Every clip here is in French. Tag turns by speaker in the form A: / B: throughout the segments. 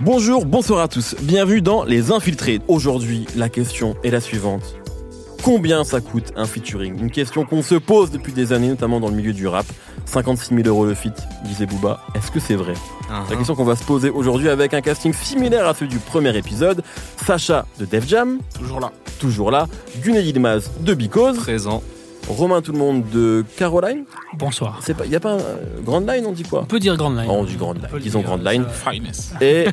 A: Bonjour, bonsoir à tous, bienvenue dans Les Infiltrés. Aujourd'hui, la question est la suivante. Combien ça coûte un featuring? Une question qu'on se pose depuis des années, notamment dans le milieu du rap. 56 000 euros le feat, disait Booba. Est-ce que c'est vrai. C'est la question qu'on va se poser aujourd'hui avec un casting similaire à celui du premier épisode. Sacha de Def Jam,
B: Toujours là.
A: toujours là. Gunnar Yilmaz de Because.
C: Présent.
A: Romain Tout le Monde de Caroline.
D: Bonsoir.
A: C'est pas, y a pas un euh, Grand Line, on dit quoi
D: On peut dire Grand Line.
A: Oh, On dit Grand Line, disons
D: dire,
A: Grand Line.
B: Finest.
A: Et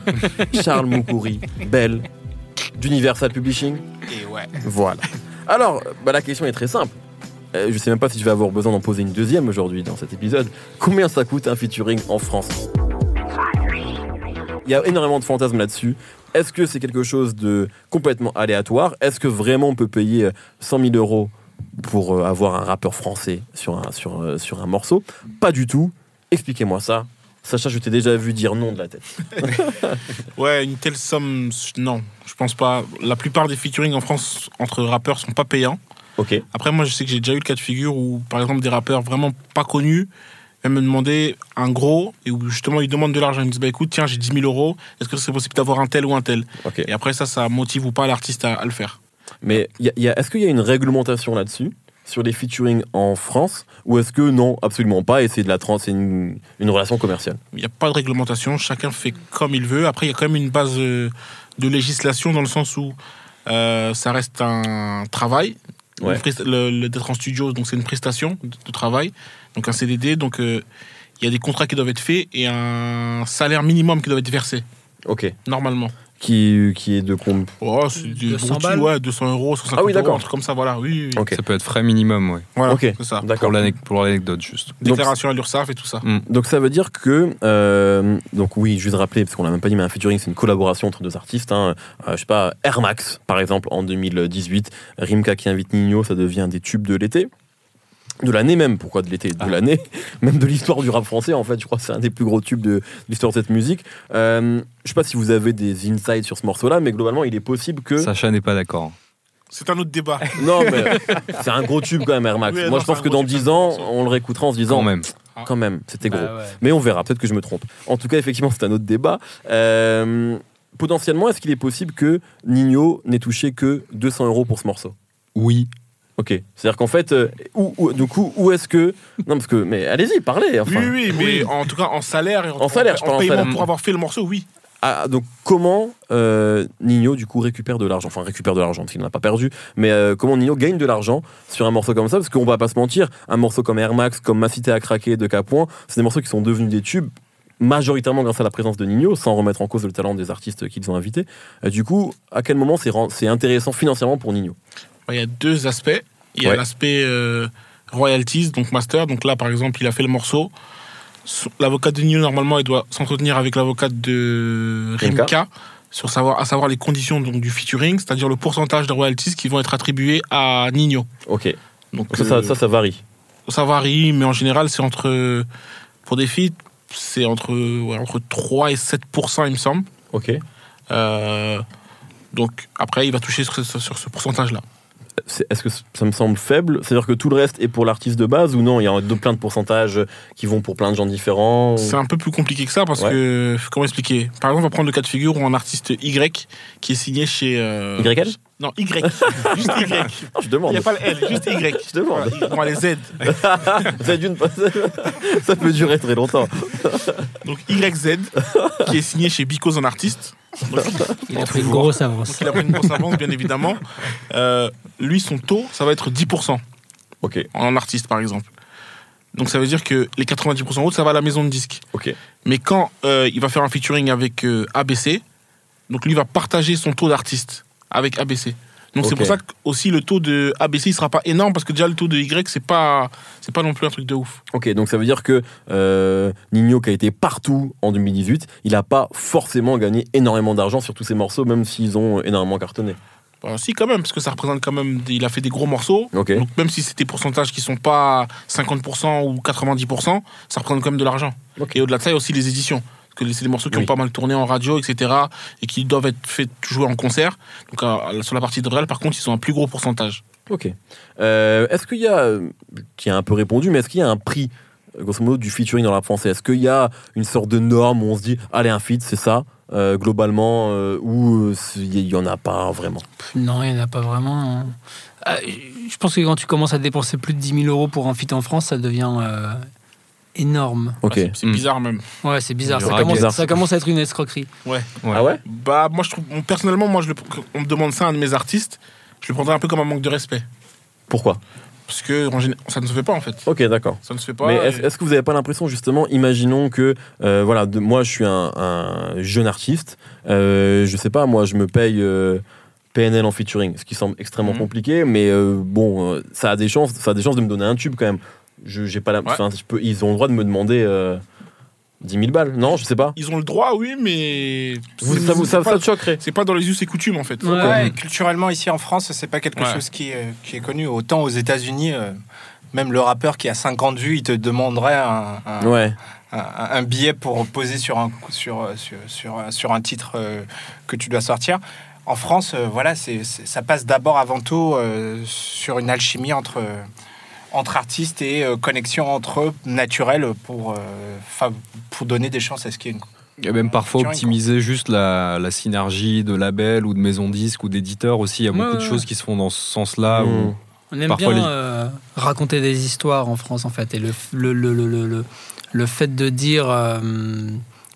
A: Charles Moukouri, Belle, d'Universal Publishing.
B: Et ouais.
A: Voilà. Alors, bah, la question est très simple. Euh, je sais même pas si je vais avoir besoin d'en poser une deuxième aujourd'hui dans cet épisode. Combien ça coûte un featuring en France? Il y a énormément de fantasmes là-dessus. Est-ce que c'est quelque chose de complètement aléatoire? Est-ce que vraiment on peut payer euh, 100 000 euros pour euh, avoir un rappeur français sur un, sur, euh, sur un morceau? Pas du tout. Expliquez-moi ça. Sacha, je t'ai déjà vu dire non de la tête.
B: Ouais, une telle somme, non, je pense pas. La plupart des featuring en France entre rappeurs sont pas payants. Après, moi, je sais que j'ai déjà eu le cas de figure où, par exemple, des rappeurs vraiment pas connus viennent me demander un gros et où justement ils demandent de l'argent. Ils me disent, bah écoute, tiens, j'ai 10 000 euros, est-ce que c'est possible d'avoir un tel ou un tel? Et après, ça, ça motive ou pas l'artiste à, à le faire.
A: Mais y a- y a- est-ce qu'il y a une réglementation là-dessus? Sur les featuring en France? Ou est-ce que non, absolument pas et c'est de la trans, c'est une, une relation commerciale?
B: Il n'y a pas de réglementation, chacun fait comme il veut. Après, il y a quand même une base euh, de législation dans le sens où euh, ça reste un travail.
A: Ouais.
B: Le, le- d'être en studio, donc c'est une prestation de, de travail, donc un CDD. Donc euh, il y a des contrats qui doivent être faits et un salaire minimum qui doit être versé,
A: Ok.
B: normalement.
A: Qui, qui est de combien
B: Oh, c'est du
D: 200
B: broutilles,
D: balles
B: ouais, 200 euros, 150
A: Ah oui,
B: euros,
A: d'accord.
B: un truc comme ça, voilà. Oui, oui, oui.
A: Ok.
C: Ça peut être frais minimum, ouais.
B: Voilà,
A: Ok.
B: c'est ça.
A: D'accord.
C: Pour l'anec- pour l'anecdote, juste.
A: Donc-
B: Déclaration à l'URSSAF et tout ça.
A: Donc ça veut dire que euh, donc oui, juste rappeler parce qu'on l'a même pas dit, mais un featuring c'est une collaboration entre deux artistes. Hein. Euh, je sais pas, Air Max par exemple en 2018, Rimka qui invite Nino, ça devient des tubes de l'été. De l'année même, pourquoi de l'été De
C: Ah.
A: l'année, même de l'histoire du rap français en fait, je crois que c'est un des plus gros tubes de l'histoire de cette musique. Euh, je sais pas si vous avez des insights sur ce morceau-là, mais globalement il est possible que...
C: Sacha n'est pas d'accord.
B: C'est un autre débat.
A: Non mais c'est un gros tube quand même Air Max.
B: Oui,
A: Moi
B: non,
A: je pense que dans
B: tube,
A: 10
B: c'est un
A: ans, on le réécoutera en se disant...
C: Quand même.
A: Quand même, c'était gros.
D: Bah ouais.
A: Mais on verra, peut-être que je me trompe. En tout cas, effectivement, c'est un autre débat. Euh, potentiellement, est-ce qu'il est possible que Nino n'ait touché que 200 euros pour ce morceau?
C: Oui.
A: Ok. C'est-à-dire qu'en fait, euh, où, où- du coup, où est-ce que. Non, parce que. Mais allez-y, parlez. Enfin.
B: oui, oui, mais
C: oui.
B: en tout cas en salaire et en,
A: En salaire, je parle en
B: paiement
A: salaire.
B: pour avoir fait le morceau, oui.
A: Ah, donc, comment euh, Nino, du coup, récupère de l'argent? Enfin, récupère de l'argent, parce qu'il n'en a pas perdu. Mais euh, comment Nino gagne de l'argent sur un morceau comme ça? Parce qu'on va pas se mentir, un morceau comme Air Max, comme Ma Cité à craquer de Capoint, c'est des morceaux qui sont devenus des tubes majoritairement grâce à la présence de Nino, sans remettre en cause le talent des artistes qu'ils ont invités. Euh, du coup, à quel moment c'est ren- c'est intéressant financièrement pour Nino?
B: Il y a deux aspects. Il y a
A: Ouais.
B: l'aspect euh, royalties, donc master. Donc là, par exemple, il a fait le morceau. L'avocat de Nino, normalement, il doit s'entretenir avec l'avocat de
A: Rimka.
B: Rimka sur savoir, à savoir les conditions donc, du featuring, c'est-à-dire le pourcentage de royalties qui vont être attribués à Nino.
A: Ok.
B: Donc
A: Ça, ça,
B: euh,
A: ça, ça varie.
B: ça varie, mais en général, c'est entre. Pour des feats, c'est entre, ouais, entre 3 et 7% il me semble.
A: Ok.
B: Euh, donc après, il va toucher sur ce, sur ce pourcentage-là.
A: Est-ce que ça me semble faible? C'est-à-dire que tout le reste est pour l'artiste de base ou non? Il y a de, plein de pourcentages qui vont pour plein de gens différents
B: C'est un peu plus compliqué que ça parce
A: Ouais.
B: que. Comment expliquer? Par exemple, on va prendre le cas de figure où un artiste Y qui est signé chez. euh,
A: YL
B: Non, Y. juste Y.
A: Non, je
B: Il
A: demande.
B: n'y a pas le L, juste Y.
A: Je demande.
B: Voilà, bon, les Z.
A: Ça, d'une- ça peut durer très longtemps.
B: Donc YZ qui est signé chez Because en artiste. Donc,
D: Il a pris une grosse
B: donc
D: avance.
B: il a pris une grosse avance, bien évidemment. Euh, lui, son taux, ça va être 10%
A: Ok,
B: en artiste, par exemple. Donc ça veut dire que les 90% autres, ça va à la maison de disque.
A: ok.
B: Mais quand euh, il va faire un featuring avec euh, ABC, donc lui va partager son taux d'artiste avec ABC. Donc c'est pour ça que aussi le taux de ABC il sera pas énorme parce que déjà le taux de Y c'est pas c'est pas non plus un truc de ouf.
A: Ok, donc ça veut dire que euh, Nino, qui a été partout en 2018, il n'a pas forcément gagné énormément d'argent sur tous ses morceaux, même s'ils ont énormément cartonné.
B: Bah, si quand même parce que ça représente quand même des- il a fait des gros morceaux. Donc même si c'est des pourcentages qui sont pas 50% ou 90%, ça représente quand même de l'argent. Et au-delà de ça il y a aussi les éditions. Parce que c'est des morceaux qui
A: Oui.
B: ont pas mal tourné en radio, etc. et qui doivent être faits jouer en concert. Donc euh, sur la partie de réel, par contre, ils ont un plus gros pourcentage.
A: Ok. Euh, est-ce qu'il y a, qui a un peu répondu, mais est-ce qu'il y a un prix, euh, grosso modo, du featuring dans rap français Est-ce qu'il y a une sorte de norme où on se dit, allez, un feat, c'est ça, euh, globalement, euh, ou euh, il y en a pas vraiment?
D: Non, il n'y en a pas vraiment. hein. Je pense que quand tu commences à dépenser plus de 10 000 euros pour un feat en France, ça devient euh, énorme.
A: Ok.
B: C'est
C: Mm.
B: bizarre même.
D: Ouais, c'est bizarre. Ça commence, ça commence à être une escroquerie.
B: Ouais.
A: Ah ouais?
B: Bah moi je trouve, personnellement, moi je le, on me demande ça à un de mes artistes, je le prendrais un peu comme un manque de respect.
A: Pourquoi?
B: Parce que ça ne se fait pas en fait.
A: Ok, d'accord.
B: Ça ne se fait pas.
A: Mais est-ce que vous n'avez pas l'impression, justement, imaginons que, euh, voilà, de- moi je suis un, un jeune artiste, euh, je sais pas, moi je me paye euh, PNL en featuring, ce qui semble extrêmement
B: Mhm.
A: compliqué, mais euh, bon, euh, ça a des chances, ça a des chances de me donner un tube quand même. Je, j'ai pas la,
B: Ouais.
A: enfin, je peux, ils ont le droit de me demander euh, 10 000 balles, non, je sais pas.
B: Ils ont le droit, oui, mais
A: Vous, ça, vous, ça,
B: pas-
A: ça te choquerait
B: c'est pas dans les us et coutumes en fait.
D: Ouais.
E: Ouais, et culturellement ici en France, c'est pas quelque
B: Ouais.
E: chose qui est, qui est connu. Autant aux États-Unis, euh, même le rappeur qui a 50 vues, il te demanderait un, un,
A: Ouais,
E: un- un billet pour poser sur un, sur, sur, sur, sur un titre euh, que tu dois sortir. En France, euh, voilà, c'est, c'est- ça passe d'abord avant tout euh, sur une alchimie entre, entre artistes et euh, connexion entre eux naturelle pour, euh, pour donner des chances à ce qu'il y ait une
C: Et même parfois optimiser juste la, la synergie de labels ou de maisons disques ou d'éditeurs aussi. Il y a
D: Ouais,
C: beaucoup de choses qui se font dans ce sens-là. où-
A: Mmh.
D: On aime
C: Parfois,
D: bien
C: les-
D: euh, raconter des histoires en France, en fait. Et le, le, le, le, le, le- le fait de dire euh,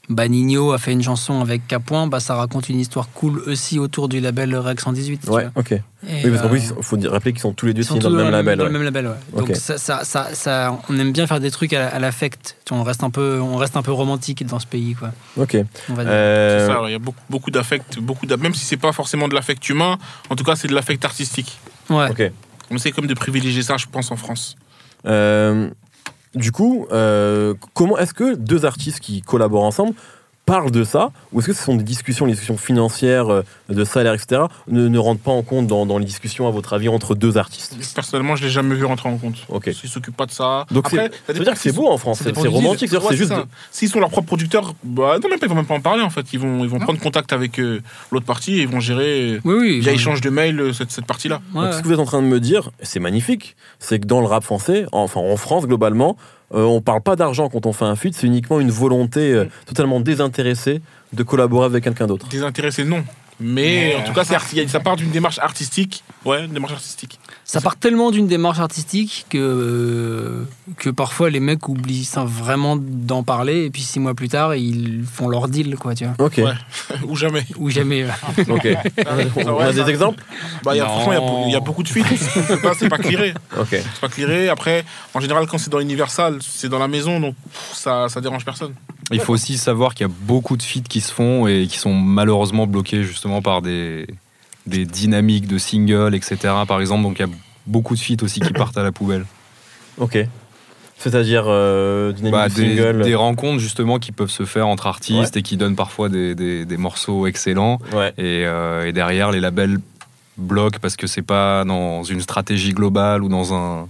D: bah, Nino a fait une chanson avec Capoin, bah, ça raconte une histoire cool aussi autour du label Rec 118. tu
A: ouais, ok.
D: Et,
A: Oui, parce qu'en
D: euh,
A: plus, il faut dire- rappeler qu'ils sont tous les deux signés dans le même label.
D: dans le même label, ouais. Donc ça, ça, ça, ça- on aime bien faire des trucs à, à l'affect. Tu vois, On reste un peu, on reste un peu romantique dans ce pays, quoi.
A: Ok.
D: On va dire.
A: Euh,
B: C'est ça, il y a beaucoup, beaucoup d'affect, beaucoup même si c'est pas forcément de l'affect humain, en tout cas c'est de l'affect artistique.
D: ouais.
A: ok.
B: On essaie comme de privilégier ça, je pense, en France.
A: Euh, du coup, euh, comment est-ce que deux artistes qui collaborent ensemble parlent de ça Ou est-ce que ce sont des discussions, les discussions financières, euh, de salaire, etc., ne, ne rentrent pas en compte dans, dans les discussions, à votre avis, entre deux artistes?
B: Personnellement, je l'ai jamais vu rentrer en compte.
A: Ok.
B: Ils s'occupent pas de ça.
A: Donc
B: Après,
A: c'est- ça veut dire que c'est beau en France, c'est c'est romantique, c'est-à-dire
B: Ouais,
A: c'est juste.
B: S'ils sont leurs propres producteurs, bah non, même pas, ils vont même pas en parler en fait. Ils vont, ils vont prendre contact avec euh, l'autre partie et ils vont gérer euh,
D: Oui, oui.
B: via
D: bon.
B: échange de mails euh, cette, cette partie-là.
D: Ouais,
A: Donc, ce que vous êtes en train de me dire, c'est magnifique, c'est que dans le rap français, enfin en France globalement, euh, on parle pas d'argent quand on fait un feat, c'est uniquement une volonté euh, totalement désintéressée de collaborer avec quelqu'un d'autre.
B: Désintéressé, non. Mais
E: Mais,
B: en tout cas, c'est arti- ça part d'une démarche artistique. Ouais, une démarche artistique.
D: Ça part tellement d'une démarche artistique que, euh, que parfois les mecs oublient ça vraiment d'en parler et puis six mois plus tard ils font leur deal quoi tu vois
A: Ok,
B: Ouais. Ou jamais.
D: ou jamais
A: ok. on a des exemples?
B: Bah, il y a, franchement, il y a y, beaucoup de fuites. C'est pas, pas clearé.
A: Ok.
B: C'est pas clearé. Après, en général, quand c'est dans Universal, c'est dans la maison, donc pff, ça, ça dérange personne.
C: Il faut aussi savoir qu'il y a beaucoup de feats qui se font et qui sont malheureusement bloqués justement par des, des dynamiques de singles, etc. Par exemple, donc il y a beaucoup de feats aussi qui partent à la poubelle.
A: Ok. C'est-à-dire euh,
C: Bah,
A: de
C: des, rencontres justement qui peuvent se faire entre artistes et qui donnent parfois des, des- des morceaux excellents.
A: Ouais.
C: Et, euh, et derrière, les labels bloquent parce que c'est pas dans une stratégie globale ou dans un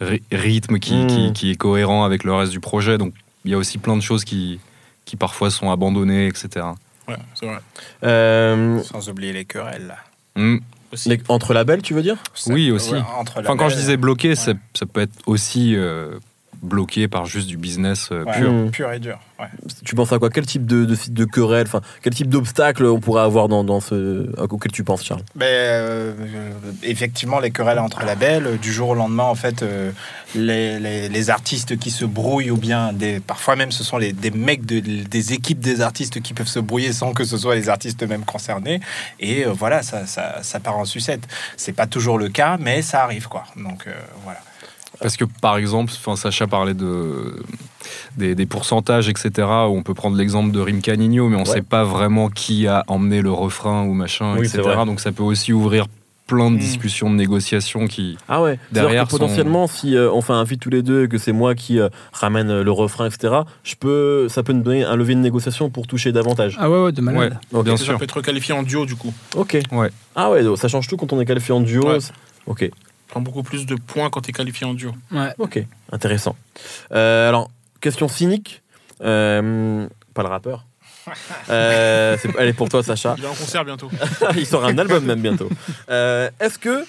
C: ry- rythme qui,
A: Mm.
C: qui- qui est cohérent avec le reste du projet. Donc il y a aussi plein de choses qui, qui parfois sont abandonnées, etc.
B: Ouais, c'est vrai.
A: Euh,
E: Sans oublier les querelles.
C: Mm.
B: Aussi.
A: les- entre labels, tu veux dire?
C: Oui, aussi.
E: Ouais, entre
C: Enfin, quand je disais bloqué,
E: ouais.
C: ça, ça peut être aussi euh, bloqué par juste du business euh,
E: ouais,
C: pur.
A: Mm.
E: pur et dur. ouais.
A: Tu penses à quoi? Quel type de, de, de querelle Enfin, quel type d'obstacle on pourrait avoir dans, dans ce auquel tu penses, Charles?
E: Ben, euh, effectivement, les querelles entre labels, du jour au lendemain, en fait, euh, les, les- les artistes qui se brouillent, ou bien des, parfois même ce sont les, des mecs de- des équipes des artistes qui peuvent se brouiller sans que ce soit les artistes eux-mêmes concernés. Et euh, voilà, ça, ça, ça part en sucette. C'est pas toujours le cas, mais ça arrive, quoi. Donc euh, voilà.
C: Parce que par exemple, Sacha parlait de, des, des pourcentages, etc. Où on peut prendre l'exemple de Rim Canigno, mais on ne
A: Ouais.
C: sait pas vraiment qui a emmené le refrain ou machin,
A: Oui,
C: etc. Donc ça peut aussi ouvrir plein de
B: Mm.
C: discussions, de négociations qui.
A: Ah ouais.
C: Derrière sont-
A: potentiellement, si euh, on fait un feat tous les deux et que c'est moi qui euh, ramène euh, le refrain, etc., je peux, ça peut nous donner un levier de négociation pour toucher davantage.
D: ah ouais ouais de malade
C: Ouais,
A: Ok.
C: bien
B: Ça
C: sûr.
B: peut être qualifié en duo, du coup.
A: Ok.
C: Ouais.
A: Ah ouais, donc ça change tout quand on est qualifié en duo.
B: Ouais.
A: Ok.
B: Prends beaucoup plus de points quand tu es qualifié en duo.
D: Ouais.
A: Ok. Intéressant. Euh, alors, question cynique. Euh, pas le rappeur. Euh, c'est- elle est pour toi, Sacha.
B: Il est en concert bientôt.
A: Il sort un album même bientôt. Euh, Est-ce que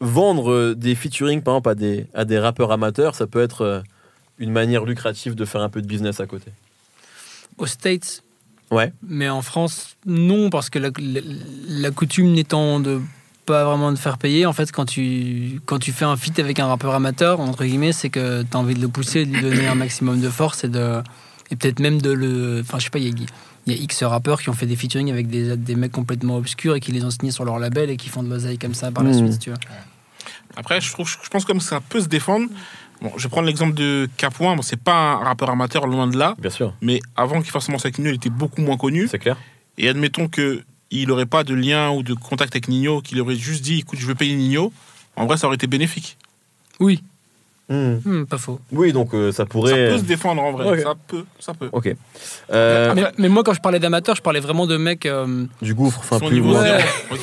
A: vendre des featuring, par exemple, à des, à des rappeurs amateurs, ça peut être une manière lucrative de faire un peu de business à côté?
D: Aux States,
A: Ouais.
D: mais en France, non, parce que la, la- la coutume n'étant de pas vraiment de faire payer, en fait, quand tu, quand tu fais un feat avec un rappeur amateur, entre guillemets, c'est que tu as envie de le pousser, de lui donner un maximum de force et, de, et peut-être même de le. Enfin, je sais pas, il y y a X rappeurs qui ont fait des featuring avec des, des mecs complètement obscurs et qui les ont signés sur leur label et qui font de l'oseille comme ça par la
A: Mhm.
D: suite, tu vois.
B: Après, je, trouve, je pense comme ça peut se défendre. Bon, je vais prendre l'exemple de Capouin. Bon, c'est pas un rappeur amateur, loin de là.
A: Bien sûr,
B: Mais avant qu'il fasse Nino, il était beaucoup moins connu.
A: c'est clair.
B: Et admettons que il n'aurait pas de lien ou de contact avec Nino, qu'il aurait juste dit écoute, je veux payer Nino. En vrai, ça aurait été bénéfique.
D: Oui,
A: Hmm.
D: Hmm, pas faux.
A: Oui, donc euh, ça
B: Ça
A: pourrait.
B: peut se défendre en vrai. Ça peut, ça peut.
A: Ok. Euh,
D: Mais, mais moi, quand je parlais d'amateurs, je parlais vraiment de mecs. euh,
A: du gouffre, enfin plus
B: niveau.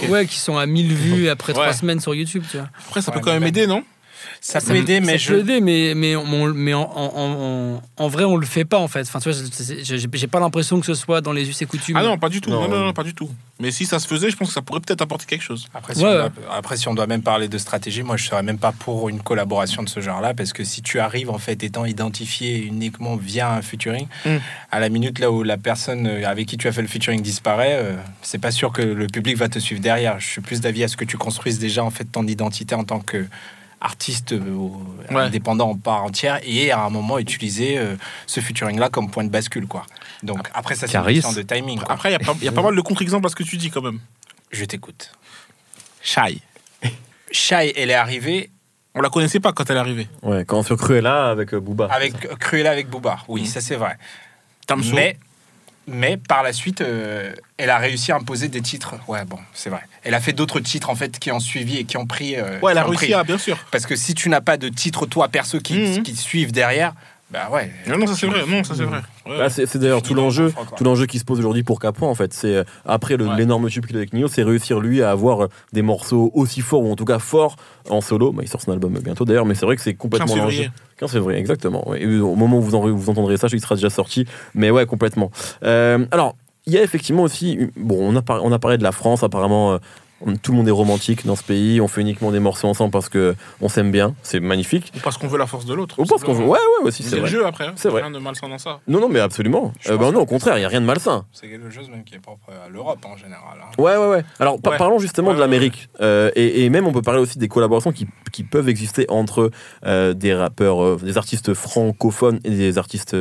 D: Ouais. Qui sont à 1000 vues après
B: Ouais.
D: 3 semaines sur YouTube, tu vois.
B: Après, ça peut quand même aider, non
E: Ça peut aider, mais
D: ça
E: je.
D: peut aider, mais, mais, on- mais en, en, en- en vrai, on le fait pas, en fait. Enfin, tu vois, j'ai pas l'impression que ce soit dans les us et coutumes.
B: Ah non, pas du tout.
A: Non.
B: Non, non, non, pas du tout. Mais si ça se faisait, je pense que ça pourrait peut-être apporter quelque chose.
E: Après si,
D: Ouais,
E: on doit, après, si on doit même parler de stratégie, moi, je serais même pas pour une collaboration de ce genre-là, parce que si tu arrives, en fait, étant identifié uniquement via un featuring,
B: Mm.
E: à la minute là où la personne euh, avec qui tu as fait le featuring disparaît, euh, c'est pas sûr que le public va te suivre derrière. Je suis plus d'avis à ce que tu construises déjà, en fait, ton identité en tant que artiste euh,
B: Ouais.
E: indépendant en part entière et à un moment utiliser euh, ce featuring là comme point de bascule quoi. Donc après ça c'est une question de timing quoi.
B: Après, il y a pas- il y, a pas mal de contre-exemples à ce que tu dis quand même.
E: Je t'écoute.
B: Shy.
E: Shai, elle est arrivée
B: On la connaissait pas quand elle est arrivée.
A: Ouais, quand sur Cruella avec euh, Booba.
E: avec Cruella avec Booba. Oui,
B: Mhm.
E: ça c'est vrai.
B: Tamso.
E: Mais, mais par la suite, euh, elle a réussi à imposer des titres. Ouais, bon, c'est vrai. Elle a fait d'autres titres en fait qui ont suivi et qui ont pris. euh,
B: Ouais, elle a réussi à, bien sûr.
E: Parce que si tu n'as pas de titre toi perso qui,
B: Mhm.
E: qui suivent derrière, bah ouais.
B: Non, non, ça c'est vrai. Non, ça c'est vrai. Ouais.
A: Bah, c'est c'est d'ailleurs tout l'enjeu, tout l'enjeu qui se pose aujourd'hui pour Capo en fait. C'est euh, après le-
E: Ouais.
A: l'énorme tube qu'il a avec Nino, c'est réussir lui à avoir euh, des morceaux aussi forts ou en tout cas forts en solo. Bah, il sort son album bientôt d'ailleurs, mais c'est vrai que c'est
B: 15
A: complètement l'enjeu.
B: février.
A: 15 février, exactement. ouais. Et au moment où vous, en- vous entendrez ça, il sera déjà sorti. Mais ouais, complètement. Euh, alors, il y a effectivement aussi. Bon, on a, par- on a parlé de la France, apparemment. Tout le monde est romantique dans ce pays. On fait uniquement des morceaux ensemble parce que on s'aime bien. C'est magnifique.
B: Ou parce qu'on veut la force de l'autre.
A: Ou parce qu'on veut. Ouais, ouais, aussi, c'est
B: C'est le jeu après. hein.
A: C'est vrai.
B: Rien de malsain dans ça.
A: Non, non, mais absolument. Euh, bah, non, au contraire, il n'y a rien de malsain.
E: C'est quelque chose même qui est propre à l'Europe en général. hein.
A: Ouais, ouais, ouais. Alors, par-
B: Ouais.
A: parlons justement
B: Ouais,
A: de l'Amérique. Euh, et, et même, on peut parler aussi des collaborations qui, qui peuvent exister entre euh, des rappeurs, euh, des artistes francophones et des artistes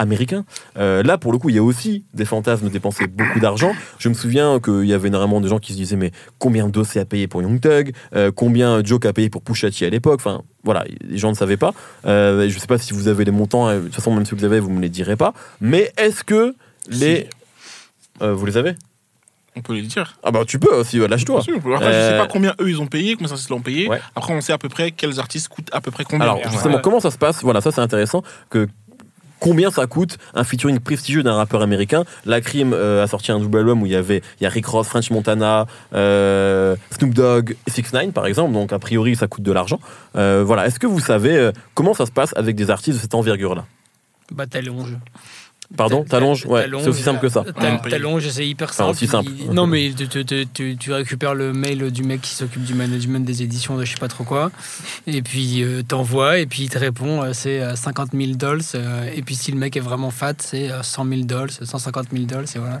A: euh, américains. Euh, là, pour le coup, il y a aussi des fantasmes de dépenser beaucoup d'argent. Je me souviens qu'il y avait énormément de gens qui se disaient mais combien Dossé a payé pour Young Thug? Euh, Combien Joke a payé pour Pusha T à l'époque? Enfin, voilà, les gens ne savaient pas. Euh, je ne sais pas si vous avez les montants. euh, De toute façon, même si vous les avez, vous me les direz pas. Mais est-ce que les... Euh, vous les avez?
B: On peut les dire.
A: Ah bah tu peux aussi, ouais, lâche-toi.
B: Peut- Après, je
A: Euh,
B: sais pas combien eux ils ont payé, combien ça se l'ont payé.
A: Ouais.
B: Après, on sait à peu près quels artistes coûtent à peu près combien.
A: Alors
E: Ouais.
A: justement, comment ça se passe? Voilà, ça c'est intéressant. Que combien ça coûte un featuring prestigieux d'un rappeur américain La Crime euh, a sorti un double album où il y avait Rick Ross, French Montana, euh, Snoop Dogg, 6 9 par exemple. Donc a priori ça coûte de l'argent. Euh, voilà. Est-ce que vous savez comment ça se passe avec des artistes de cette envergure-là?
D: Bah, Talonge.
A: Pardon,
D: Ta-
A: Talonge. Ouais, c'est aussi simple que ça.
D: Ta-
B: Ouais.
D: Talonge, c'est hyper
A: Enfin,
D: simple.
A: aussi simple.
D: Il- Non, mais tu, tu- tu- tu- tu récupères le mail du mec qui s'occupe du management des éditions de je sais pas trop quoi, et puis euh, t'envoies, et puis il te répond, euh, c'est euh, 50 000 dollars, euh, et puis si le mec est vraiment fat, c'est euh, 100 000 dollars, 150 000 dollars, et voilà.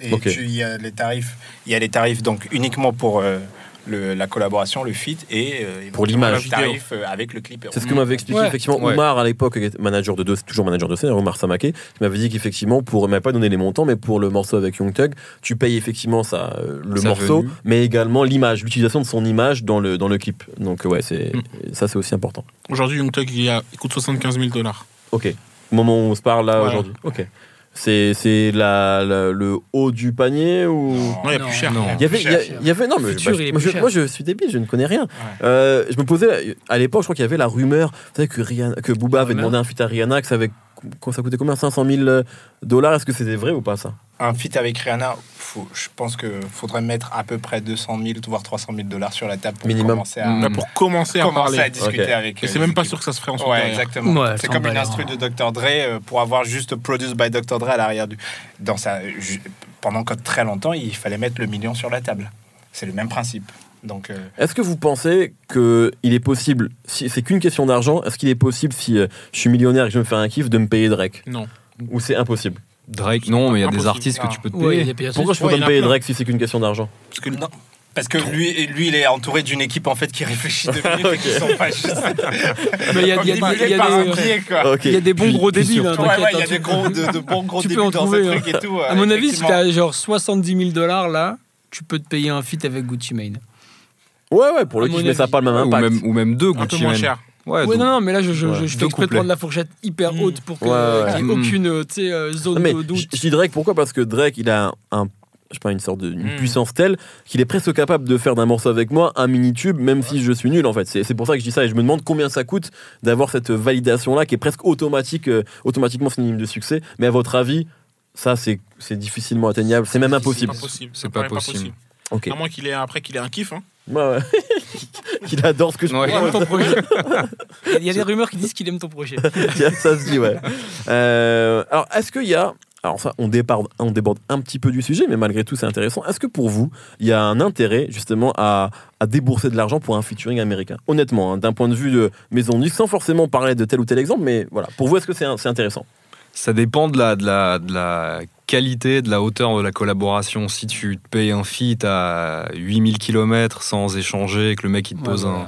E: Et il y a les tarifs, il y a les tarifs donc uniquement pour euh, le- la collaboration, le feat et euh,
A: Pour l'image.
E: le tarif euh, avec le clip.
A: C'est ce que m'avait expliqué
D: Ouais.
A: effectivement
C: Ouais.
A: Omar à l'époque, manager de deux, toujours manager de scène, Omar Samake, qui m'avait dit qu'effectivement, pour, il m'avait pas donné les montants, mais pour le morceau avec Young Thug, tu payes effectivement ça, euh, le morceau,
C: venue.
A: mais également l'image, l'utilisation de son image dans le, dans le clip. Donc ouais, c'est,
B: Mm.
A: ça c'est aussi important.
B: Aujourd'hui, Young Thug, il, a- il coûte 75 000 dollars.
A: Ok, au moment où on se parle là aujourd'hui. Ok. C'est, c'est la, la- le haut du panier ou...
B: Non, il y a plus cher.
C: Non.
A: Il y avait, il y avait, non, mais
D: Futur,
A: bah, moi, je,
D: cher.
A: moi, je suis débile, je ne connais rien. Euh, je me posais, à l'époque, je crois qu'il y avait la rumeur, vous savez, que, Rihanna, que Booba avait demandé un feat à Rihanna, que ça avait ça coûtait combien 500 000 dollars. Est-ce que c'était vrai ou pas ça?
E: Un feat avec Rihanna, faut- je pense qu'il faudrait mettre à peu près 200 000, voire 300 000 dollars sur la table pour
A: Minimum.
E: commencer à,
C: Mm.
B: Là, pour commencer à
E: commencer
B: parler.
E: à discuter
A: Ok.
E: avec.
B: Et
E: euh,
B: c'est même
E: les
B: pas sûr que ça se ferait ensuite.
E: Ouais,
B: derrière.
E: exactement.
D: Ouais,
E: c'est comme une instru
D: hein.
E: de Dr. Dre euh, pour avoir juste Produced by Dr. Dre à l'arrière du. Dans sa, pendant que très longtemps, il fallait mettre le million sur la table. C'est le même principe. Donc, euh,
A: Est-ce que vous pensez que il est possible, si c'est qu'une question d'argent, est-ce qu'il est possible si euh, je suis millionnaire et que je veux me faire un kiff de me payer Drake?
B: Non.
A: Ou c'est impossible?
C: Drake, non, mais il y a des artistes que tu peux te
D: Ouais, il
C: payer.
D: des
A: Pourquoi je peux
B: Ouais,
A: pas
B: il
A: me payer. Drake si c'est qu'une question d'argent?
B: Parce que
E: non. Parce que lui, lui, il est entouré d'une équipe en fait qui réfléchit minutes et qui sont pas juste.
D: Mais il y a, il y a- il y a- il y a
E: par un
D: des,
E: pied, quoi.
A: Ok.
D: il y a des bons
C: Puis-
D: gros débiles. hein,
C: surtout-
E: Ouais, il y a
D: hein,
E: des
D: tu-
E: gros, de, de bons gros
D: tu peux
E: débuts
D: en
E: dans
D: trouver,
E: ce
D: hein.
E: truc et tout.
D: À mon avis, si t'as genre 70 000 dollars là, tu peux te payer un feat avec Gucci Mane.
A: Ouais, ouais, pour le kiff, mais ça n'a pas le même
C: ou,
A: impact.
C: même, ou même deux
B: un peu
C: Gucci
B: moins cher.
C: Ouais,
D: Ouais,
C: donc-
D: non, non, mais là, je, je,
A: Ouais.
D: je- je fais exprès de prendre la fourchette hyper
B: Mm.
D: haute pour que-
A: Ouais, ouais.
D: qu'il n'y ait
C: Mm.
D: aucune euh, tu sais, euh, zone de doute.
A: je dis Drake pourquoi? Parce que Drake, il a un, je sais pas, une sorte de une
B: Mm.
A: puissance telle qu'il est presque capable de faire d'un morceau avec moi un mini tube, même si je suis nul en fait. C'est c'est pour ça que je dis ça et je me demande combien ça coûte d'avoir cette validation là qui est presque automatique, euh, automatiquement synonyme de succès. Mais à votre avis, ça c'est c'est difficilement atteignable, c'est même
B: C'est
A: impossible.
B: pas possible.
C: C'est pas possible.
A: Ok.
B: À moins qu'il ait après qu'il ait un kiff. Hein.
A: Ouais, ouais. qu'il adore ce que je
C: Ouais.
D: Il aime ton projet. Il y a des rumeurs qui disent qu'il aime ton projet.
A: ça se dit, ouais. Euh, alors, est-ce qu'il y a. Alors, ça, on déborde, on déborde un petit peu du sujet, mais malgré tout, c'est intéressant. Est-ce que pour vous, il y a un intérêt, justement, à, à débourser de l'argent pour un featuring américain? Honnêtement, hein, d'un point de vue de maison de disque, sans forcément parler de tel ou tel exemple, mais voilà. Pour vous, est-ce que c'est un- c'est intéressant?
C: Ça dépend de la, de, la, de la qualité, de la hauteur de la collaboration. Si tu te payes un feat à 8000 km sans échanger et que le mec il te pose un,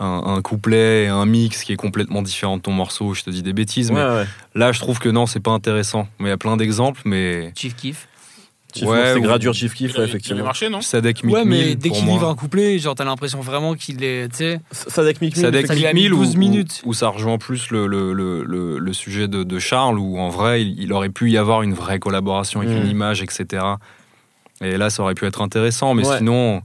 C: un, un couplet et un mix qui est complètement différent de ton morceau, je te dis des bêtises, mais
A: Ouais,
C: là je trouve que non, c'est pas intéressant. Mais il y a plein d'exemples, mais
D: Chief Kiff.
A: Chief,
C: Ouais,
A: c'est
C: ou-
A: gradure Chief Kiff, ouais, effectivement.
B: marché, non
C: Sadek Mick
D: Ouais, mais dès qu'il livre un couplet, genre t'as l'impression vraiment qu'il est. Tu sais,
A: Sadek Mick Mill,
C: Sadek Mill,
D: 12
C: où,
D: minutes.
C: où- ça rejoint plus le, le, le, le- le sujet de, de Charles, où en vrai, il, il aurait pu y avoir une vraie collaboration avec
A: Mm.
C: une image, etc. Et là, ça aurait pu être intéressant, mais
A: Ouais.
C: sinon,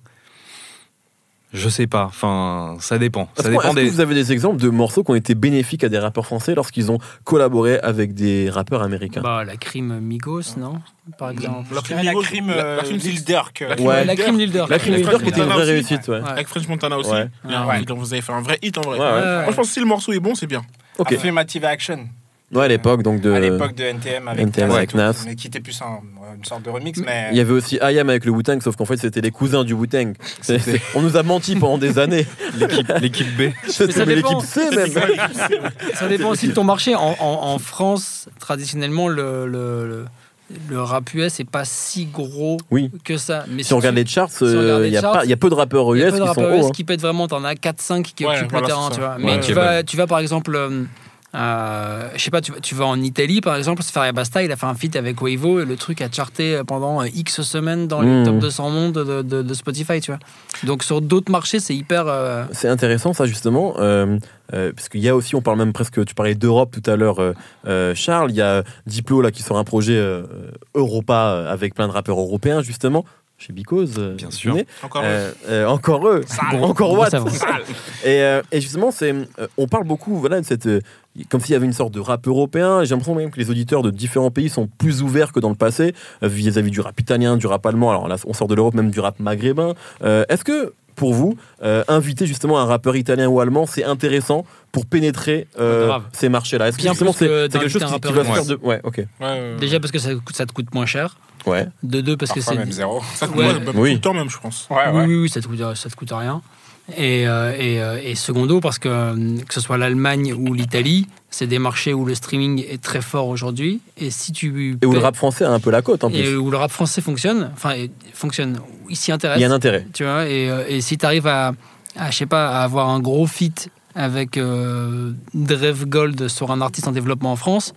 C: je sais pas. Enfin, ça dépend.
A: Est-ce
C: Ça
A: que-
C: dépend
A: que vous avez des exemples de morceaux qui ont été bénéfiques à des rappeurs français lorsqu'ils ont collaboré avec des rappeurs américains?
D: Bah, la crime Migos, non Par exemple.
B: La
E: dirais la crime
B: la- la
E: euh,
B: crime,
E: Lil Durk.
B: la
E: euh,
B: crime
A: Ouais.
D: La crime Lil Durk.
A: La Crime
B: Ouais.
A: Durk était une vraie réussite, ouais.
D: Ouais.
B: Avec French Montana aussi. Donc vous avez fait un vrai hit en vrai.
A: Ouais, ouais.
D: Ouais.
B: Moi, je pense que si le morceau est bon, c'est bien.
E: Affirmative Action.
A: Ouais, à l'époque, donc de.
E: À l'époque de NTM avec,
A: NTM avec
E: tout,
A: Nas.
E: Mais qui était plus un- une sorte de remix. Mais
A: Il y avait aussi IAM avec le Wu-Tang, sauf qu'en fait c'était les cousins du c'est- On nous a menti pendant des années.
C: L'équipe l'équipe B.
A: C'était
D: dépend.
A: l'équipe C même.
D: Ça dépend aussi de ton marché. En, en- en France, traditionnellement, le, le, le, le rap US n'est pas si gros
A: Oui.
D: que ça. Mais
A: Si on regarde
D: tu-
A: les charts,
D: regarde
A: euh, il y a il y peu de rappeurs
D: il y
A: US
D: a peu de
A: qui sont
D: rappeurs. US
A: hein.
D: qui pètent vraiment, t'en as 4-5 qui
B: Ouais,
D: occupent
B: voilà,
D: le terrain, tu vois.
B: Ouais,
D: Mais tu, vas, tu vas par exemple, euh, euh, je sais pas, tu, vas- tu vas en Italie par exemple, Sfaria Basta, il a fait un feat avec Weivo et le truc a charté pendant euh, X semaines dans les
A: Mm.
D: top 200 mondes de, de- de Spotify, tu vois. Donc sur d'autres marchés, c'est hyper. euh,
A: C'est intéressant ça justement, euh, euh, parce qu'il y a aussi, on parle même presque, tu parlais d'Europe tout à l'heure, Charles, il y a Diplo là qui sort un projet euh, Europa avec plein de rappeurs européens justement, chez Because, euh,
C: Bien sûr.
B: Encore
A: Euh, euh, encore eux,
B: Sale.
A: encore et, euh, et justement, c'est, euh, on parle beaucoup, voilà, de cette, euh, comme s'il y avait une sorte de rap européen. J'ai l'impression même que les auditeurs de différents pays sont plus ouverts que dans le passé euh, vis-à-vis du rap italien, du rap allemand. Alors là, on sort de l'Europe, même du rap maghrébin. Euh, Est-ce que pour vous, euh, inviter justement un rappeur italien ou allemand, c'est intéressant pour pénétrer euh,
D: Grave.
A: ces marchés-là? Est-ce que justement c'est
D: que
A: c'est quelque chose qui, qui va se faire de... Ouais, ok.
B: Ouais, ouais.
D: Déjà parce que ça, coûte- ça te coûte moins cher.
A: Ouais.
D: De deux parce que c'est.
E: même zéro.
B: Ça te coûte bah,
A: Oui.
B: tout le temps même, je pense.
E: Ouais,
D: Oui,
E: ouais.
D: oui, oui, ça te coûte, ça te coûte rien. Et, euh, et, euh, et secondo, parce que euh, que ce soit l'Allemagne ou l'Italie, c'est des marchés où le streaming est très fort aujourd'hui. Et si tu
A: Et où le rap français a un peu la cote en
D: et
A: plus.
D: où le rap français fonctionne, enfin et fonctionne, il s'y intéresse.
A: Il y a un intérêt.
D: Tu vois, et, et si tu arrives à, à, je sais pas, à avoir un gros feat avec euh, Drev Gold sur un artiste en développement en France,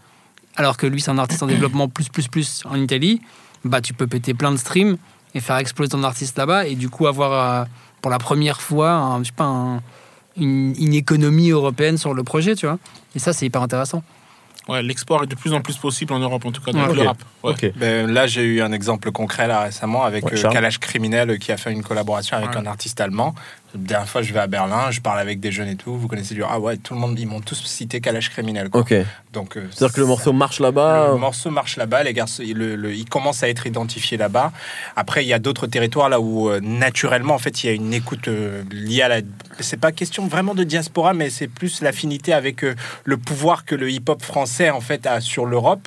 D: alors que lui c'est un artiste en développement plus plus plus en Italie, bah tu peux péter plein de streams et faire exploser ton artiste là-bas et du coup avoir euh, pour la première fois, un- je sais pas, un- une, une économie européenne sur le projet, tu vois. Et ça c'est hyper intéressant.
B: Ouais, l'export est de plus en plus possible en Europe, en tout cas, dans
D: Ouais.
B: le
A: Ok.
B: rap. Ouais.
A: Ok.
E: Ben, là, j'ai eu un exemple concret là récemment avec
A: Ouais,
E: euh. Kalash Criminel euh, qui a fait une collaboration avec
B: Ouais.
E: un artiste allemand. La dernière fois, je vais à Berlin, je parle avec des jeunes et tout. Vous connaissez du. Ah ouais, tout le monde, ils m'ont tous cité Kalash criminel. quoi.
A: Ok.
E: Donc, euh,
A: C'est-à-dire que le morceau marche là-bas.
E: Le morceau marche là-bas, les garçons, le, le- il commence à être identifié là-bas. Après, il y a d'autres territoires là où euh, naturellement, en fait, il y a une écoute euh, liée à la. C'est pas question vraiment de diaspora, mais c'est plus l'affinité avec le pouvoir que le hip-hop français en fait a sur l'Europe.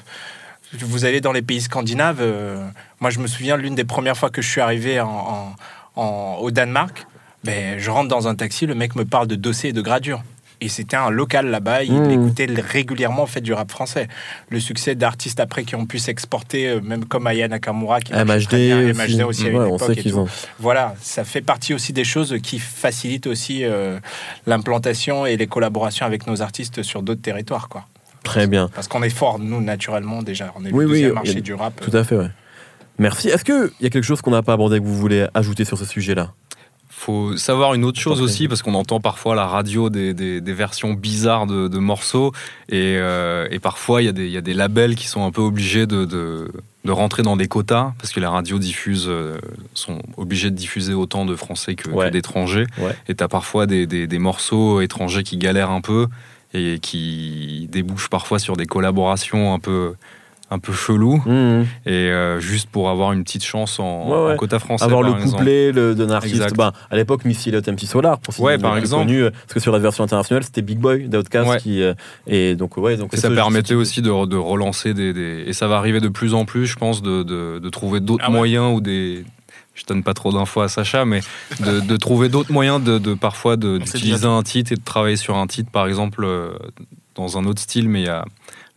E: Vous allez dans les pays scandinaves. euh, moi, je me souviens l'une des premières fois que je suis arrivé en, en- en- au Danemark. Ben, je rentre dans un taxi, le mec me parle de dossier et de gradure. Et c'était un local là-bas, il
A: Mmh.
E: écoutait régulièrement en fait du rap français. Le succès d'artistes après qui ont pu s'exporter, euh, même comme Aya Nakamura, qui très bien,
A: MHD,
E: MHD aussi à
A: Ouais,
E: époque et tout.
A: ont.
E: Voilà, ça fait partie aussi des choses qui facilitent aussi euh, l'implantation et les collaborations avec nos artistes sur d'autres territoires, quoi.
A: Très bien.
E: Parce qu'on est fort, nous, naturellement, déjà. On est
A: Oui,
E: le
A: oui,
E: deuxième
A: a-
E: marché du rap.
A: Tout à fait, ouais. Merci. Est-ce qu'il y a quelque chose qu'on n'a pas abordé que vous voulez ajouter sur ce sujet-là?
C: Faut savoir une autre chose aussi, parce qu'on entend parfois à la radio des, des- des versions bizarres de, de morceaux, et, euh, et parfois il y, a des- il y a des labels qui sont un peu obligés de, de- de rentrer dans des quotas, parce que les radios diffusent, euh, sont obligés de diffuser autant de français que, d'étrangers,
A: Ouais.
C: et tu as parfois des morceaux étrangers qui galèrent un peu, et qui débouchent parfois sur des collaborations un peu, un peu cheloues,
A: Mmh.
C: et euh, juste pour avoir une petite chance en,
A: Ouais, ouais.
C: en quota français.
A: Avoir
C: par
A: le
C: exemple.
A: couplet le- d'un artiste. Ben, à l'époque, Missy Elliott MC Solar, pour
C: Ouais, par
A: plus
C: exemple.
A: connu, euh, parce que sur la version internationale, c'était Big Boy d'Outkast
C: Ouais.
A: qui. euh, et donc, ouais, donc
C: Et ça permettait aussi de, de relancer des, des- Et ça va arriver de plus en plus, je pense, de, de- de trouver d'autres
B: Ah ouais.
C: moyens ou des. Je donne pas trop d'infos à Sacha, mais de, de trouver d'autres moyens de, de parfois
B: sait
C: d'utiliser un titre et de travailler sur un titre, par exemple, euh, dans un autre style, mais il y a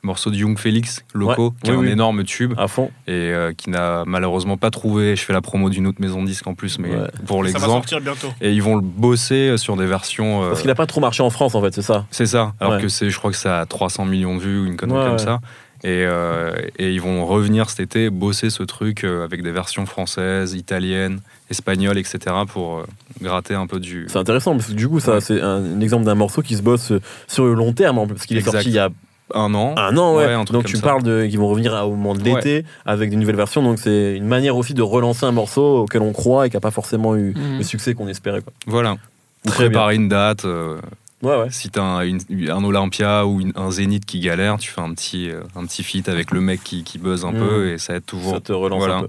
C: le morceau de Young Félix, Loco,
A: Ouais.
C: qui est
A: Oui,
C: un
A: oui.
C: énorme tube
A: À fond.
C: et euh, qui n'a malheureusement pas trouvé. Je fais la promo d'une autre maison de disque en plus, mais
A: Ouais.
C: pour
B: Ça va
C: l'exemple.
B: sortir bientôt.
C: Et ils vont le bosser sur des versions. euh,
A: Parce qu'il n'a pas trop marché en France, en fait, c'est ça.
C: c'est ça. Alors
A: Ouais.
C: que c'est, je crois que ça a 300 millions de vues ou une connerie
A: Ouais,
C: comme
A: ouais.
C: ça. Et, euh, et ils vont revenir cet été bosser ce truc euh, avec des versions françaises, italiennes, espagnoles, etc. pour euh, gratter un peu du.
A: C'est intéressant, parce que du coup, ça,
C: Ouais.
A: c'est un, un exemple d'un morceau qui se bosse euh, sur le long terme, en plus, parce qu'il est sorti il y a
C: Un an.
A: un an, ouais.
C: Ouais, un truc
A: donc
C: comme
A: tu
C: ça.
A: parles de qu'ils vont revenir à- au moment de l'été avec des nouvelles versions, donc c'est une manière aussi de relancer un morceau auquel on croit et qui n'a pas forcément eu
D: Mhm.
A: le succès qu'on espérait. Quoi.
C: Voilà. Préparer une date. euh,
A: Ouais, ouais.
C: si t'as un, une- un Olympia ou une- un Zénith qui galère, tu fais un petit, euh, un petit feat avec le mec qui, qui buzz un
A: Mhm.
C: peu et ça aide toujours.
A: Ça te relance
C: Voilà.
A: un peu.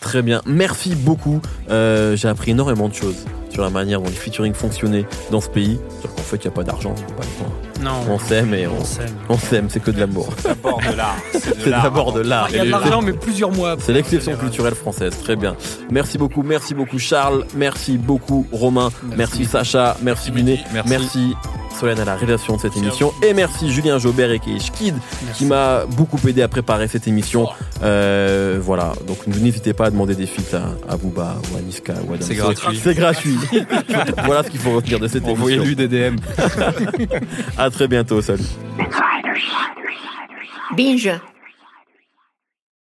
A: Très bien, merci beaucoup. Euh, J'ai appris énormément de choses sur la manière dont les featuring fonctionnaient dans ce pays. C'est-à-dire qu'en fait, il n'y a pas d'argent, pas de temps.
D: Non,
A: on s'aime et on,
D: on s'aime.
A: on s'aime, c'est que de l'amour.
E: D'abord de l'art.
A: C'est d'abord de l'art.
D: Il y a de l'argent, mais plusieurs mois.
A: C'est l'exception culturelle française, très bien. Merci beaucoup, merci beaucoup Charles, merci beaucoup Romain, merci, Sacha, merci Binet,
C: Merci.
A: merci Solène à la réalisation de cette
B: Merci
A: émission et merci Julien Jobert et Kid qui m'a beaucoup aidé à préparer cette émission. Euh, voilà, donc n'hésitez pas à demander des feats à, à Booba ou à Niska ou à.
C: C'est gratuit.
A: C'est gratuit. voilà ce qu'il faut retenir de cette émission.
C: Envoyez-lui des DM.
A: À très bientôt, salut.
F: Binge.